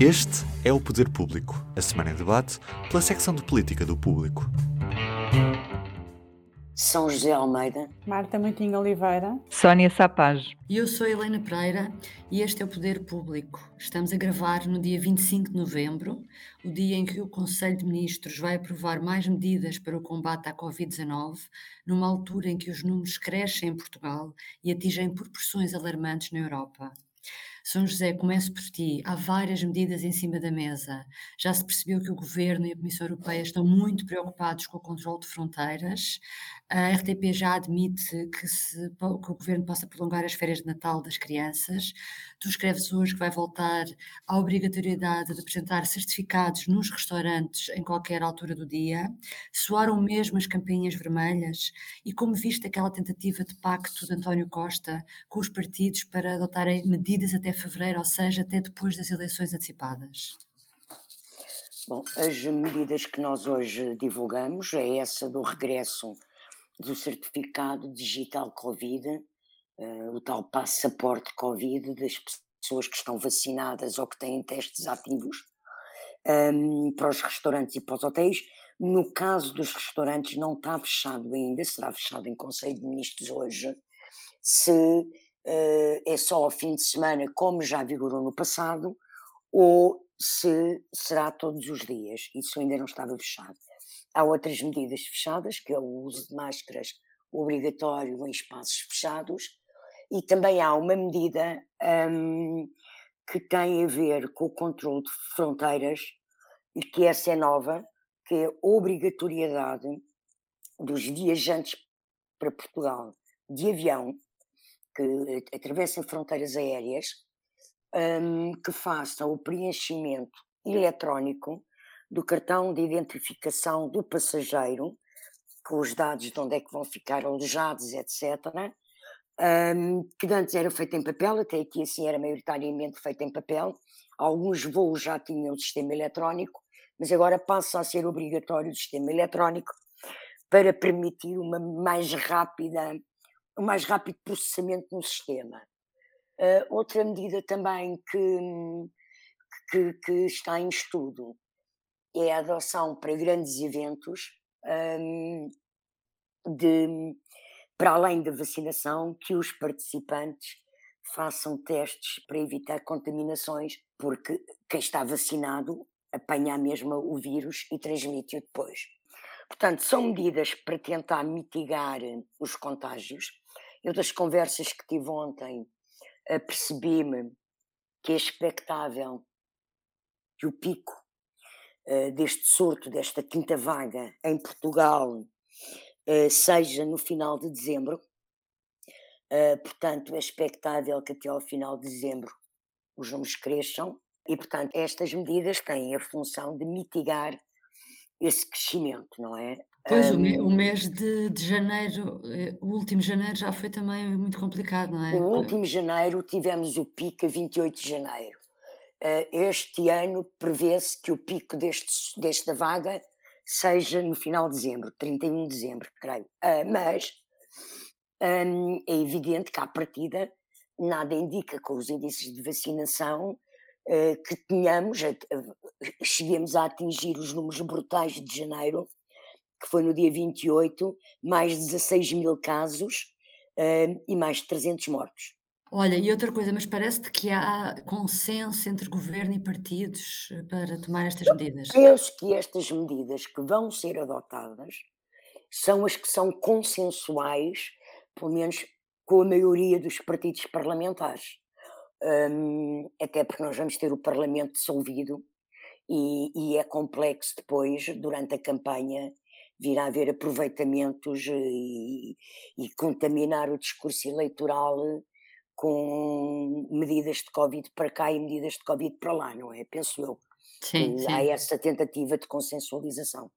Este é o Poder Público, a semana em debate pela secção de política do Público. São José Almeida, Marta Moutinho Oliveira, Sónia Sapaz. E eu sou Helena Pereira e este é o Poder Público. Estamos a gravar no dia 25 de novembro, o dia em que o Conselho de Ministros vai aprovar mais medidas para o combate à Covid-19, numa altura em que os números crescem em Portugal e atingem proporções alarmantes na Europa. São José, começo por ti. Há várias medidas em cima da mesa. Já se percebeu que o Governo e a Comissão Europeia estão muito preocupados com o controle de fronteiras. A RTP já admite que, se, que o Governo possa prolongar as férias de Natal das crianças. Tu escreves hoje que vai voltar à obrigatoriedade de apresentar certificados nos restaurantes em qualquer altura do dia. Soaram mesmo as campainhas vermelhas? E como viste aquela tentativa de pacto de António Costa com os partidos para adotarem medidas até fevereiro, ou seja, até depois das eleições antecipadas? Bom, as medidas que nós hoje divulgamos é essa do regresso do certificado digital Covid, uh, o tal passaporte Covid das pessoas que estão vacinadas ou que têm testes ativos um, para os restaurantes e para os hotéis. No caso dos restaurantes, não está fechado ainda, será fechado em Conselho de Ministros hoje, se uh, é só ao fim de semana, como já vigorou no passado, ou se será todos os dias. Isso ainda não estava fechado. Há outras medidas fechadas, que é o uso de máscaras obrigatório em espaços fechados, e também há uma medida um, que tem a ver com o controle de fronteiras, e que essa é nova, que é a obrigatoriedade dos viajantes para Portugal de avião que atravessem fronteiras aéreas um, que façam o preenchimento eletrónico do cartão de identificação do passageiro, com os dados de onde é que vão ficar alojados, etc., um, que antes era feito em papel, até aqui assim era maioritariamente feito em papel. Alguns voos já tinham sistema eletrónico, mas agora passa a ser obrigatório o sistema eletrónico para permitir uma mais rápida o mais rápido processamento no sistema. Uh, outra medida também que, que, que, está em estudo é a adoção para grandes eventos um, de, para além da vacinação, que os participantes façam testes para evitar contaminações, porque quem está vacinado apanha mesmo o vírus e transmite-o depois. Portanto, são medidas para tentar mitigar os contágios eu, das conversas que tive ontem, percebi-me que é expectável que o pico uh, deste surto, desta quinta vaga em Portugal, seja no final de dezembro. Uh, portanto, é expectável que até ao final de dezembro os números cresçam e, portanto, estas medidas têm a função de mitigar esse crescimento, não é? Pois, o, me- o mês de, de janeiro, eh, o último janeiro já foi também muito complicado, não é? O último janeiro tivemos o pico a 28 de janeiro. Eh, Este ano prevê-se que o pico deste, desta vaga seja no final de dezembro, 31 de dezembro, creio. Ah, Mas hum, é evidente que, à partida, nada indica com os índices de vacinação eh, que tenhamos, a- a- cheguemos a atingir os números brutais de janeiro que foi no dia 28, mais 16 mil casos uh, e mais de 300 mortos. Olha, e outra coisa, mas parece-te que há consenso entre governo e partidos eh, para tomar estas medidas? Penso que estas medidas que vão ser adotadas são as que são consensuais, pelo menos com a maioria dos partidos parlamentares. Um, até porque nós vamos ter o Parlamento dissolvido e, e é complexo depois, durante a campanha, vir a haver aproveitamentos e, e contaminar o discurso eleitoral com medidas de Covid para cá e medidas de Covid para lá, não é? Penso eu. Sim, sim. Há essa tentativa de consensualização.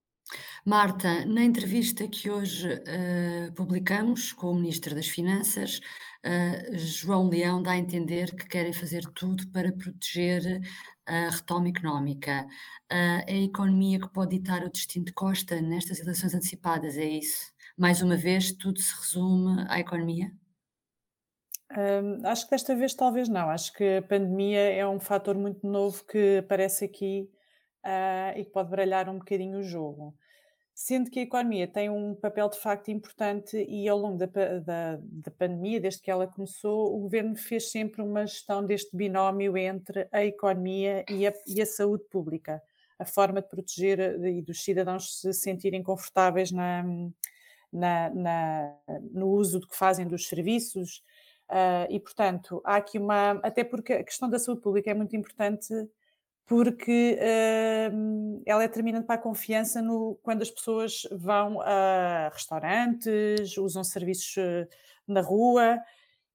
Marta, na entrevista que hoje uh, publicamos com o Ministro das Finanças, uh, João Leão dá a entender que querem fazer tudo para proteger a retoma económica. Uh, é a economia que pode ditar o destino de Costa nestas eleições antecipadas, é isso? Mais uma vez, tudo se resume à economia? Acho que desta vez talvez não. Acho que a pandemia é um fator muito novo que aparece aqui, ah, e que pode baralhar um bocadinho o jogo. Sendo que a economia tem um papel de facto importante e ao longo da, da- da pandemia, desde que ela começou, o governo fez sempre uma gestão deste binómio entre a economia e a, e a saúde pública, a forma de proteger eh, e dos cidadãos se sentirem confortáveis na, na- na- no uso do que fazem dos serviços. Ah, e, portanto, há aqui uma. Até porque a questão da saúde pública é muito importante porque, hum, ela é determinante para a confiança no quando as pessoas vão a restaurantes, usam serviços, eh, na rua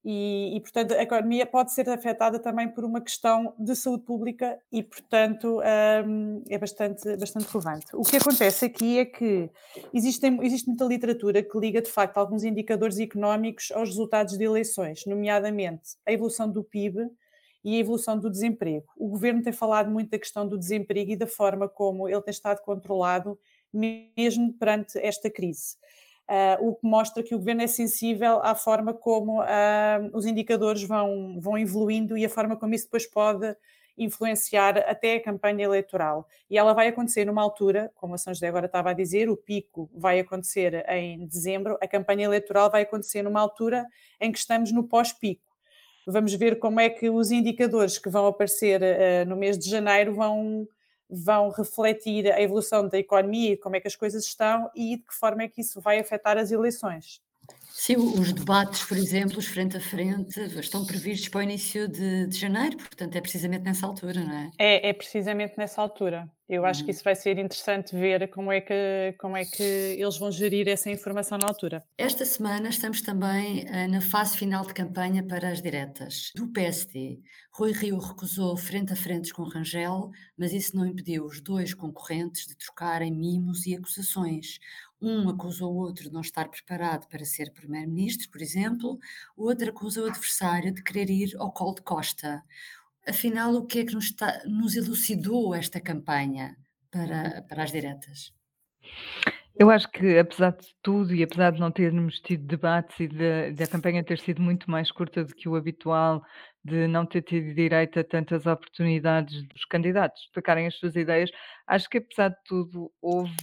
e e, portanto, a economia pode ser afetada também por uma questão de saúde pública e, portanto, hum, é bastante bastante relevante. O que acontece aqui é que existem existe muita literatura que liga, de facto, alguns indicadores económicos aos resultados de eleições, nomeadamente a evolução do PIB e a evolução do desemprego. O governo tem falado muito da questão do desemprego e da forma como ele tem estado controlado, mesmo perante esta crise. Ah, o que mostra que o governo é sensível à forma como ah, os indicadores vão, vão evoluindo e a forma como isso depois pode influenciar até a campanha eleitoral. E ela vai acontecer numa altura, como a São José agora estava a dizer, o pico vai acontecer em dezembro, a campanha eleitoral vai acontecer numa altura em que estamos no pós-pico. Vamos ver como é que os indicadores que vão aparecer uh, no mês de janeiro vão, vão refletir a evolução da economia e como é que as coisas estão e de que forma é que isso vai afetar as eleições. Sim, os debates, por exemplo, os frente a frente, estão previstos para o início de, de janeiro, portanto é precisamente nessa altura, não é? É, é precisamente nessa altura. Eu acho que Uhum. isso vai ser interessante ver como é, que, como é que eles vão gerir essa informação na altura. Esta semana estamos também eh, na fase final de campanha para as diretas. Do PSD, Rui Rio recusou frente a frentes com Rangel, mas isso não impediu os dois concorrentes de trocarem mimos e acusações. Um acusa o outro de não estar preparado para ser primeiro-ministro, por exemplo, o outro acusa o adversário de querer ir ao colo de Costa. Afinal, o que é que nos, está- nos elucidou esta campanha para, para as diretas? Eu acho que, apesar de tudo e apesar de não termos tido debates e da da campanha ter sido muito mais curta do que o habitual, de não ter tido direito a tantas oportunidades dos candidatos explicarem as suas ideias, acho que, apesar de tudo, houve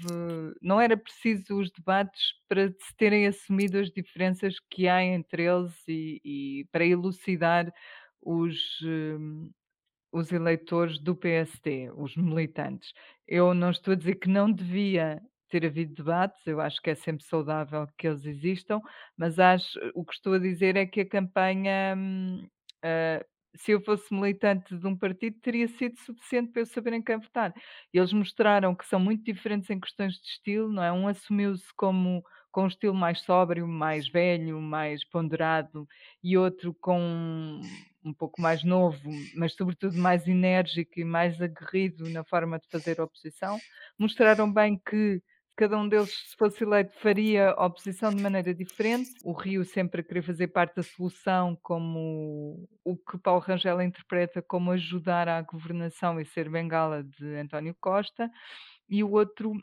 não era preciso os debates para se terem assumido as diferenças que há entre eles e e para elucidar os, hum, os eleitores do PSD, os militantes. Eu não estou a dizer que não devia ter havido debates, eu acho que é sempre saudável que eles existam, mas acho o que estou a dizer é que a campanha, ah, se eu fosse militante de um partido, teria sido suficiente para eu saber em quem votar. Eles mostraram que são muito diferentes em questões de estilo, não é? Um assumiu-se como com um estilo mais sóbrio, mais velho, mais ponderado, e outro com um pouco mais novo, mas sobretudo mais enérgico e mais aguerrido na forma de fazer oposição. Mostraram bem que cada um deles, se fosse eleito, faria oposição de maneira diferente. O Rio sempre a querer fazer parte da solução, como o que Paulo Rangel interpreta como ajudar à governação e ser bengala de António Costa, e o outro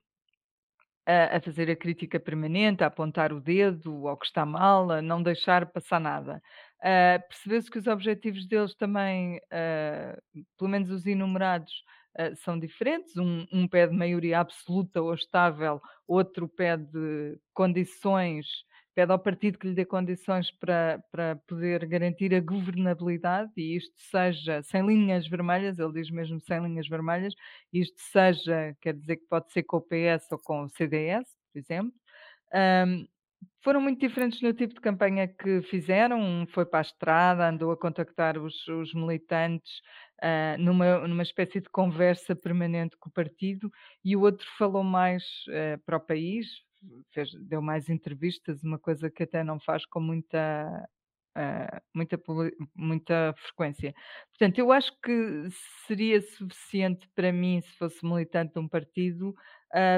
a, a fazer a crítica permanente, a apontar o dedo ao que está mal, a não deixar passar nada. Ah, Percebeu-se que os objetivos deles também, ah, pelo menos os enumerados, ah, são diferentes. Um, um pede maioria absoluta ou estável, outro pede condições, pede ao partido que lhe dê condições para, para poder garantir a governabilidade, e isto seja sem linhas vermelhas, ele diz mesmo sem linhas vermelhas, isto seja, quer dizer que pode ser com o PS ou com o CDS, por exemplo. Ahm, foram muito diferentes no tipo de campanha que fizeram. Um foi para a estrada, andou a contactar os, os militantes ah, numa, numa espécie de conversa permanente com o partido, e o outro falou mais ah, para o país, fez- deu mais entrevistas, uma coisa que até não faz com muita. ah, muita, muita frequência. Portanto, eu acho que seria suficiente para mim, se fosse militante de um partido,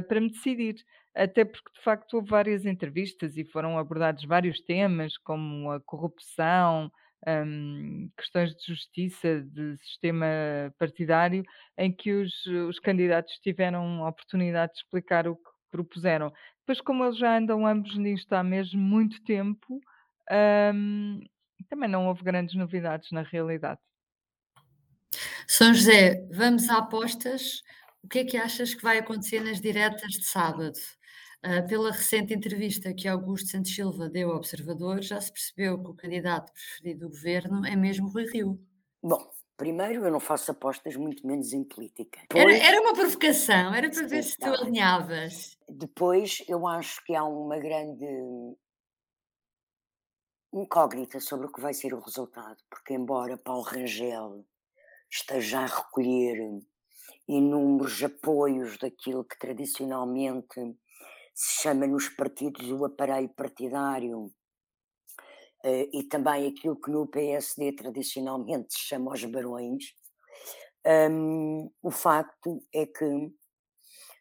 para me decidir. Até porque, de facto, houve várias entrevistas e foram abordados vários temas, como a corrupção, hum, questões de justiça, de sistema partidário, em que os, os candidatos tiveram a oportunidade de explicar o que propuseram. Depois, como eles já andam ambos nisto há mesmo muito tempo, hum, também não houve grandes novidades na realidade. São José, vamos a apostas. O que é que achas que vai acontecer nas diretas de sábado? Uh, pela recente entrevista que Augusto Santos Silva deu ao Observador, já se percebeu que o candidato preferido do governo é mesmo Rui Rio. Bom, primeiro eu não faço apostas, muito menos em política. Depois, era, era, uma provocação, era para ver se tu alinhavas. Depois eu acho que há uma grande incógnita sobre o que vai ser o resultado, porque embora Paulo Rangel esteja a recolher inúmeros apoios daquilo que tradicionalmente se chama nos partidos o aparelho partidário uh, e também aquilo que no PSD tradicionalmente se chama os barões, um, o facto é que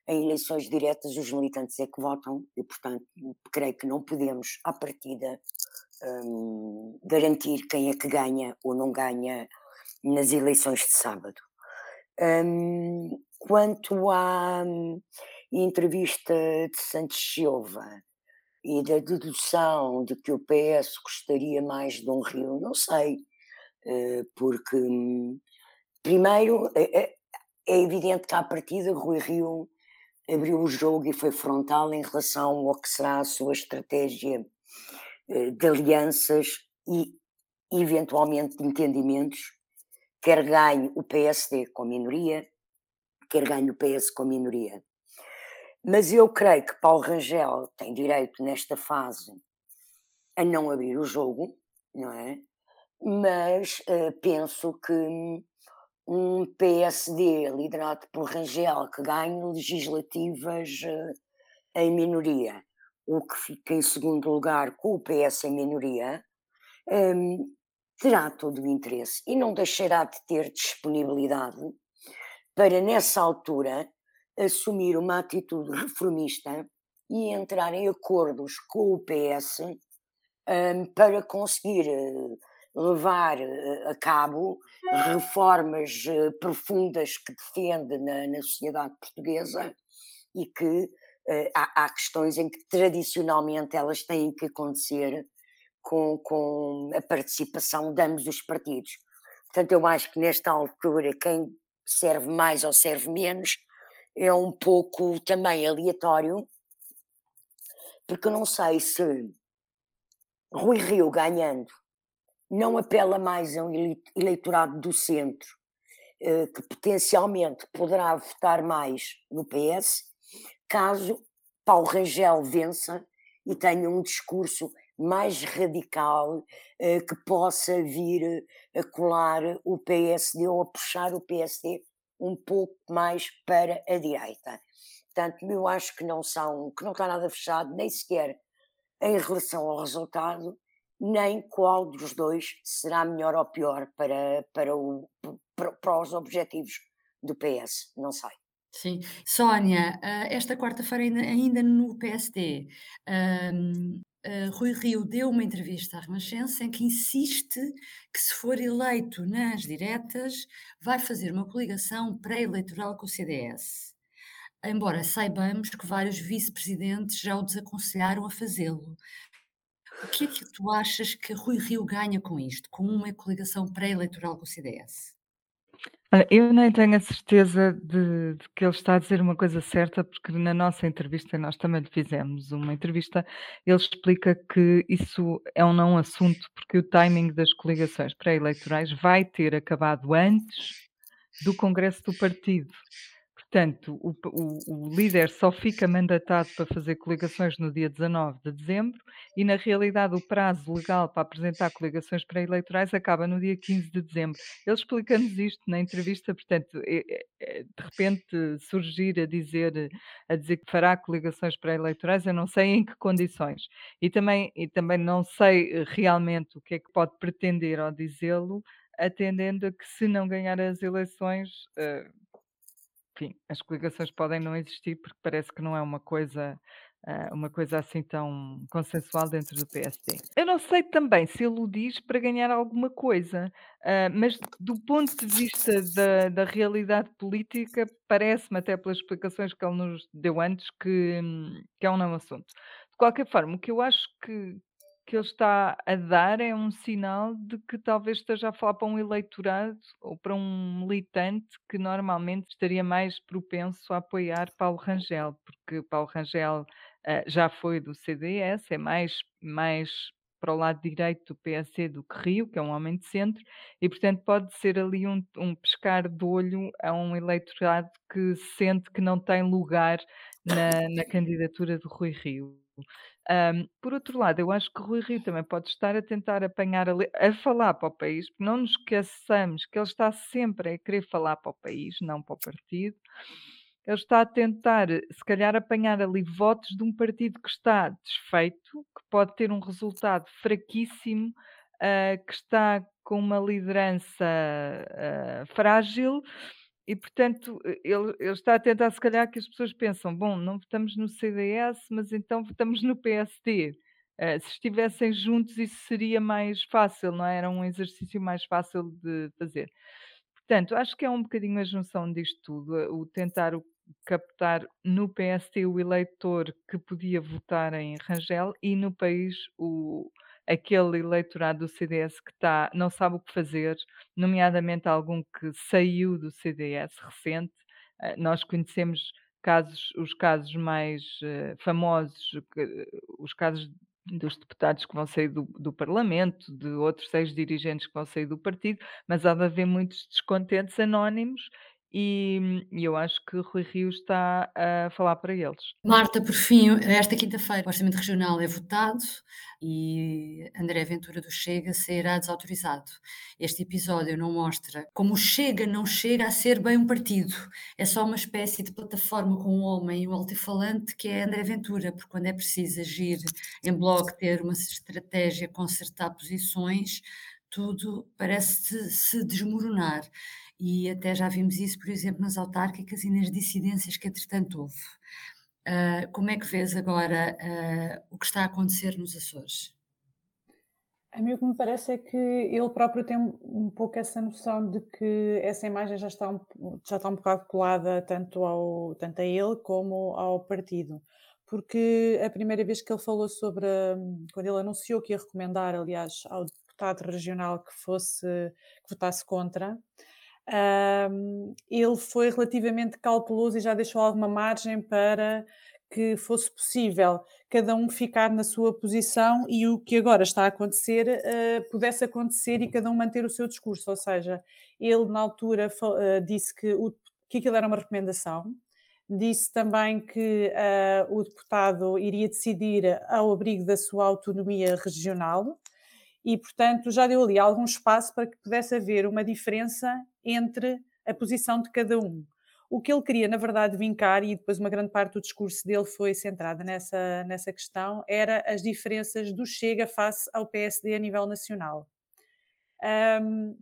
em eleições diretas os militantes é que votam e, portanto, creio que não podemos, à partida, um, garantir quem é que ganha ou não ganha nas eleições de sábado. Um, quanto à hum, entrevista de Santos Silva e da dedução de que o PS gostaria mais de um Rio, não sei, uh, porque hum, primeiro é, é, é evidente que à partida Rui Rio abriu o jogo e foi frontal em relação ao que será a sua estratégia eh, de alianças e eventualmente de entendimentos quer ganhe o PSD com minoria, quer ganhe o PS com minoria. Mas eu creio que Paulo Rangel tem direito, nesta fase, a não abrir o jogo, não é? Mas uh, penso que um PSD liderado por Rangel que ganhe legislativas uh, em minoria, o que fica em segundo lugar com o PS em minoria, um, terá todo o interesse e não deixará de ter disponibilidade para, nessa altura, assumir uma atitude reformista e entrar em acordos com o PS um, para conseguir eh, levar eh, a cabo reformas eh, profundas que defende na, na sociedade portuguesa e que uh, há, há, questões em que tradicionalmente elas têm que acontecer com, com a participação de ambos os partidos. Portanto, eu acho que nesta altura quem serve mais ou serve menos é um pouco também aleatório, porque eu não sei se Rui Rio ganhando não apela mais a um eleitorado do centro, eh, que potencialmente poderá votar mais no PS, caso Paulo Rangel vença e tenha um discurso mais radical eh, que possa vir a colar o PSD ou a puxar o PSD um pouco mais para a direita. Portanto, eu acho que não são, que não está nada fechado, nem sequer em relação ao resultado, nem qual dos dois será melhor ou pior para, para, o, para, para os objetivos do PS, não sei. Sim. Sónia, ah, esta quarta-feira ainda no PSD, uh, Rui Rio deu uma entrevista à Renascença em que insiste que, se for eleito nas diretas, vai fazer uma coligação pré-eleitoral com o CDS. Embora saibamos que vários vice-presidentes já o desaconselharam a fazê-lo. O que é que tu achas que Rui Rio ganha com isto, com uma coligação pré-eleitoral com o CDS? Olha, eu nem tenho a certeza de, de que ele está a dizer uma coisa certa, porque na nossa entrevista, nós também lhe fizemos uma entrevista, ele explica que isso é um não assunto, porque o timing das coligações pré-eleitorais vai ter acabado antes do Congresso do Partido. Portanto, o, o, o, líder só fica mandatado para fazer coligações no dia 19 de dezembro e, na realidade, o prazo legal para apresentar coligações pré-eleitorais acaba no dia 15 de dezembro. Ele explica-nos isto na entrevista, portanto, é, é, é, de repente surgir a dizer, a dizer que fará coligações pré-eleitorais, eu não sei em que condições. E também, e também não sei eh, realmente o que é que pode pretender ao dizê-lo, atendendo a que se não ganhar as eleições. Enfim, as coligações podem não existir porque parece que não é uma coisa uh, uma coisa assim tão consensual dentro do PSD. Eu não sei também se ele o diz para ganhar alguma coisa, uh, mas do ponto de vista da, da realidade política, parece-me, até pelas explicações que ele nos deu antes, que, que é um não assunto. De qualquer forma, o que eu acho que, que ele está a dar é um sinal de que talvez esteja a falar para um eleitorado ou para um militante que normalmente estaria mais propenso a apoiar Paulo Rangel, porque Paulo Rangel uh, já foi do CDS, é mais, mais para o lado direito do PSD do que Rio, que é um homem de centro, e portanto pode ser ali um, um pescar de olho a um eleitorado que sente que não tem lugar na, na candidatura do Rui Rio. Um, por outro lado, eu acho que Rui Rio também pode estar a tentar apanhar a, a falar para o país, porque não nos esqueçamos que ele está sempre a querer falar para o país, não para o partido. Ele está a tentar, se calhar, apanhar ali votos de um partido que está desfeito, que pode ter um resultado fraquíssimo, uh, que está com uma liderança uh, frágil e portanto, ele, ele está a tentar, se calhar, que as pessoas pensam: bom, não votamos no CDS, mas então votamos no PSD. Uh, eh, se estivessem juntos, isso seria mais fácil, não é? Era um exercício mais fácil de fazer. Portanto, acho que é um bocadinho a junção disto tudo, o tentar captar no PSD o eleitor que podia votar em Rangel e no país o, aquele eleitorado do CDS que está, não sabe o que fazer, nomeadamente algum que saiu do CDS recente. Uh, nós conhecemos casos, os casos mais uh, famosos, os casos dos deputados que vão sair do, do Parlamento, de outros seis dirigentes que vão sair do partido, mas há de haver muitos descontentes anónimos e, e eu acho que Rui Rio está a falar para eles. Marta, por fim, esta quinta-feira o Orçamento Regional é votado e André Ventura do Chega sairá desautorizado. Este episódio não mostra como o Chega não chega a ser bem um partido. É só uma espécie de plataforma com um homem e um altifalante que é André Ventura, porque quando é preciso agir em bloco, ter uma estratégia, consertar posições, tudo parece se desmoronar e até já vimos isso, por exemplo, nas autárquicas e nas dissidências que entretanto houve. Uh, como é que vês agora uh, o que está a acontecer nos Açores? A mim o que me parece é que ele próprio tem um pouco essa noção de que essa imagem já está um, já está um bocado colada tanto, ao, tanto a ele como ao partido. Porque a primeira vez que ele falou sobre, quando ele anunciou que ia recomendar, aliás, ao deputado regional que fosse, que votasse contra, um, ele foi relativamente cauteloso e já deixou alguma margem para que fosse possível cada um ficar na sua posição e o que agora está a acontecer uh, pudesse acontecer e cada um manter o seu discurso. Ou seja, ele na altura uh, disse que, o, que aquilo era uma recomendação, disse também que uh, o deputado iria decidir ao abrigo da sua autonomia regional e, portanto, já deu ali algum espaço para que pudesse haver uma diferença entre a posição de cada um. O que ele queria, na verdade, vincar, e depois uma grande parte do discurso dele foi centrada nessa, nessa questão, era as diferenças do Chega face ao PSD a nível nacional. Um,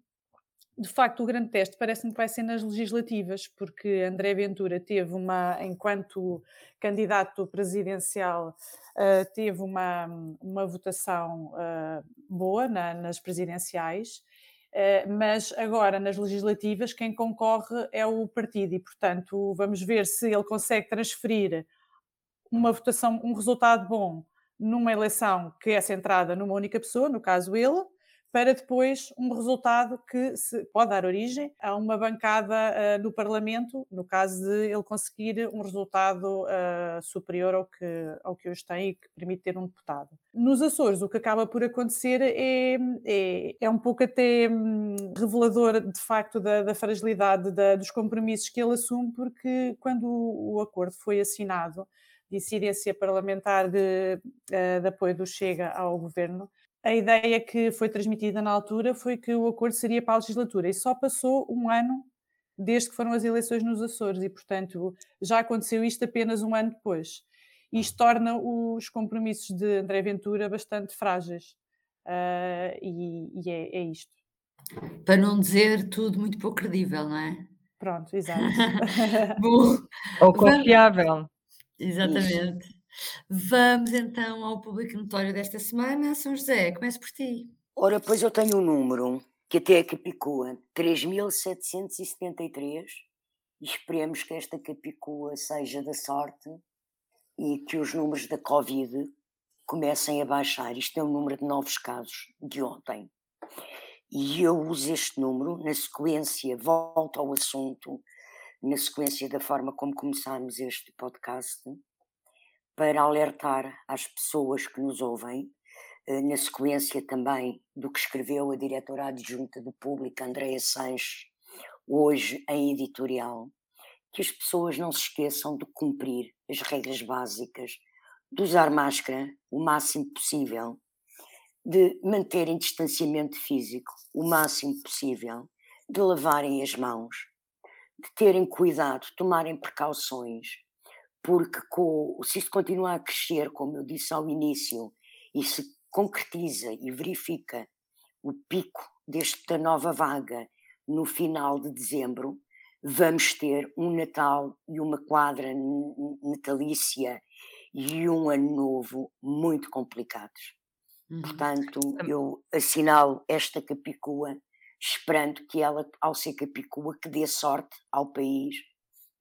de facto, o grande teste parece-me que vai ser nas legislativas, porque André Ventura teve uma, enquanto candidato presidencial, uh, teve uma, uma votação uh, boa na, nas presidenciais, uh, mas agora nas legislativas quem concorre é o partido e, portanto, vamos ver se ele consegue transferir uma votação, um resultado bom numa eleição que é centrada numa única pessoa, no caso ele, para depois um resultado que pode dar origem a uma bancada uh, no Parlamento, no caso de ele conseguir um resultado uh, superior ao que, ao que hoje tem e que permite ter um deputado. Nos Açores, o que acaba por acontecer é, é, é um pouco até hum, revelador, de facto, da, da fragilidade da, dos compromissos que ele assume, porque quando o, o acordo foi assinado, de incidência parlamentar de, uh, de apoio do Chega ao governo, a ideia que foi transmitida na altura foi que o acordo seria para a legislatura e só passou um ano desde que foram as eleições nos Açores e, portanto, já aconteceu isto apenas um ano depois. Isto torna os compromissos de André Ventura bastante frágeis. Uh, e, e é, é, isto. Para não dizer tudo muito pouco credível, não é? Pronto, exato. Bom, Ou confiável. Exatamente. Vamos então ao público notório desta semana. São José, comece por ti. Ora, pois eu tenho um número que até é Capicua, 3.773, e esperemos que esta Capicua seja da sorte e que os números da Covid comecem a baixar. Isto é o número de novos casos de ontem. E eu uso este número na sequência, volto ao assunto, na sequência da forma como começámos este podcast, para alertar às pessoas que nos ouvem, eh, na sequência também do que escreveu a diretora adjunta do Público, Andréa Sanches, hoje em editorial, que as pessoas não se esqueçam de cumprir as regras básicas, de usar máscara o máximo possível, de manterem distanciamento físico o máximo possível, de lavarem as mãos, de terem cuidado, tomarem precauções, porque com, se isto continuar a crescer, como eu disse ao início, e se concretiza e verifica o pico desta nova vaga no final de dezembro, vamos ter um Natal e uma quadra natalícia e um ano novo muito complicados. Uhum. Portanto, eu assinalo esta Capicua, esperando que ela, ao ser Capicua, que dê sorte ao país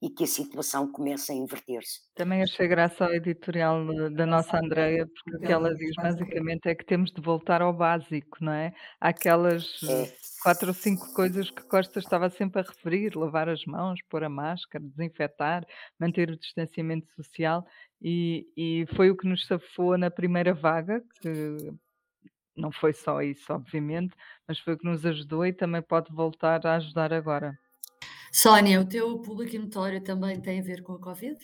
e que a situação comece a inverter-se. Também achei graça ao editorial da nossa Andreia, porque o que ela diz basicamente é que temos de voltar ao básico, não é? Aquelas é. quatro ou cinco coisas que Costa estava sempre a referir: lavar as mãos, pôr a máscara, desinfetar, manter o distanciamento social, e, e foi o que nos safou na primeira vaga, que não foi só isso, obviamente, mas foi o que nos ajudou e também pode voltar a ajudar agora. Sónia, o teu público notório também tem a ver com a Covid?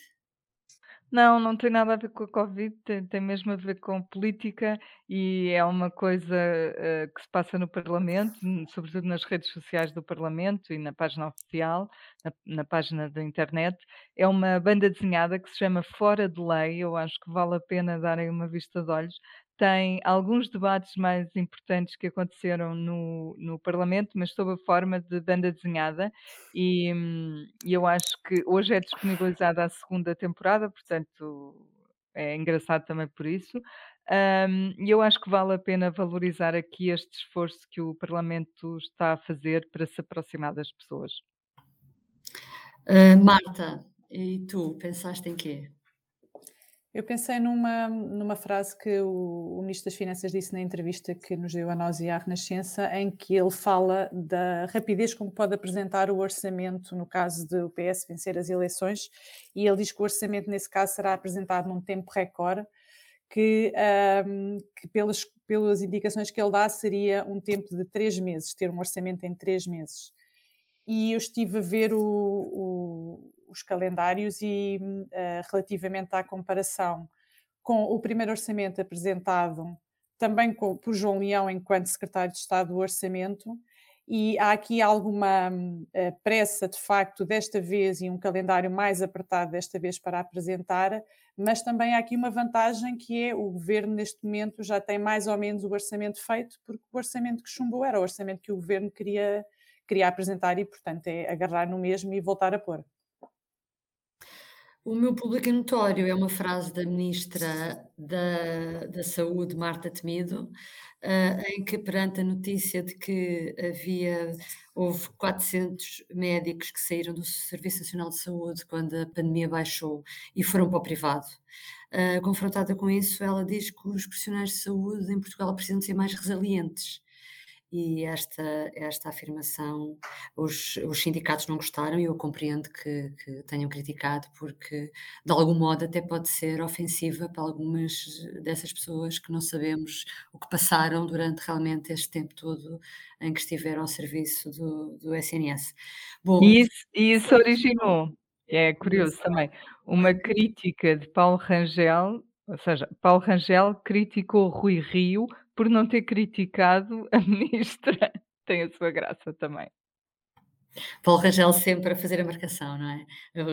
Não, não tem nada a ver com a Covid, tem, tem mesmo a ver com política e é uma coisa uh, que se passa no Parlamento, sobretudo nas redes sociais do Parlamento e na página oficial, na, na, página da internet. É uma banda desenhada que se chama Fora de Lei, eu acho que vale a pena darem uma vista de olhos tem alguns debates mais importantes que aconteceram no, no Parlamento, mas sob a forma de banda desenhada, e, hum, e eu acho que hoje é disponibilizada a segunda temporada, portanto é engraçado também por isso. Um, e eu acho que vale a pena valorizar aqui este esforço que o Parlamento está a fazer para se aproximar das pessoas. Uh, Marta, e tu pensaste em quê? Eu pensei numa, numa frase que o, o, Ministro das Finanças disse na entrevista que nos deu a nós e à Renascença, em que ele fala da rapidez com que pode apresentar o orçamento no caso de o PS vencer as eleições, e ele diz que o orçamento, nesse caso, será apresentado num tempo recorde, que, um, que pelas, pelas indicações que ele dá, seria um tempo de três meses, ter um orçamento em três meses. E eu estive a ver o, o os calendários e uh, relativamente à comparação com o primeiro orçamento apresentado também com, por João Leão enquanto secretário de Estado do Orçamento e há aqui alguma uh, pressa de facto desta vez e um calendário mais apertado desta vez para apresentar, mas também há aqui uma vantagem que é o governo neste momento já tem mais ou menos o orçamento feito, porque o orçamento que chumbou era o orçamento que o governo queria, queria apresentar e portanto é agarrar no mesmo e voltar a pôr. O meu público é notório é uma frase da Ministra da, da Saúde, Marta Temido, uh, em que, perante a notícia de que havia, houve 400 médicos que saíram do Serviço Nacional de Saúde quando a pandemia baixou e foram para o privado. Uh, confrontada com isso, ela diz que os profissionais de saúde em Portugal precisam ser mais resilientes e esta, esta afirmação os, os sindicatos não gostaram e eu compreendo que, que, tenham criticado porque de algum modo até pode ser ofensiva para algumas dessas pessoas que não sabemos o que passaram durante realmente este tempo todo em que estiveram ao serviço do, do SNS. Bom, e isso, isso originou, é curioso também, uma crítica de Paulo Rangel, ou seja, Paulo Rangel criticou Rui Rio por não ter criticado a ministra. Tem a sua graça também. Paulo Rangel sempre a fazer a marcação, não é?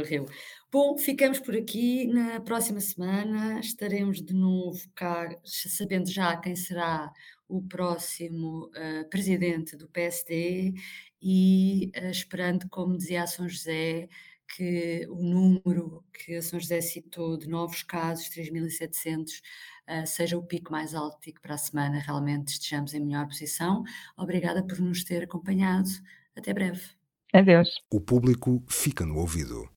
Rio. Bom, ficamos por aqui. Na próxima semana estaremos de novo cá, sabendo já quem será o próximo uh, presidente do PSD e uh, esperando, como dizia a São José, que o número que a São José citou de novos casos, 3.700, uh, seja o pico mais alto e que para a semana realmente estejamos em melhor posição. Obrigada por nos ter acompanhado. Até breve. Adeus. O público fica no ouvido.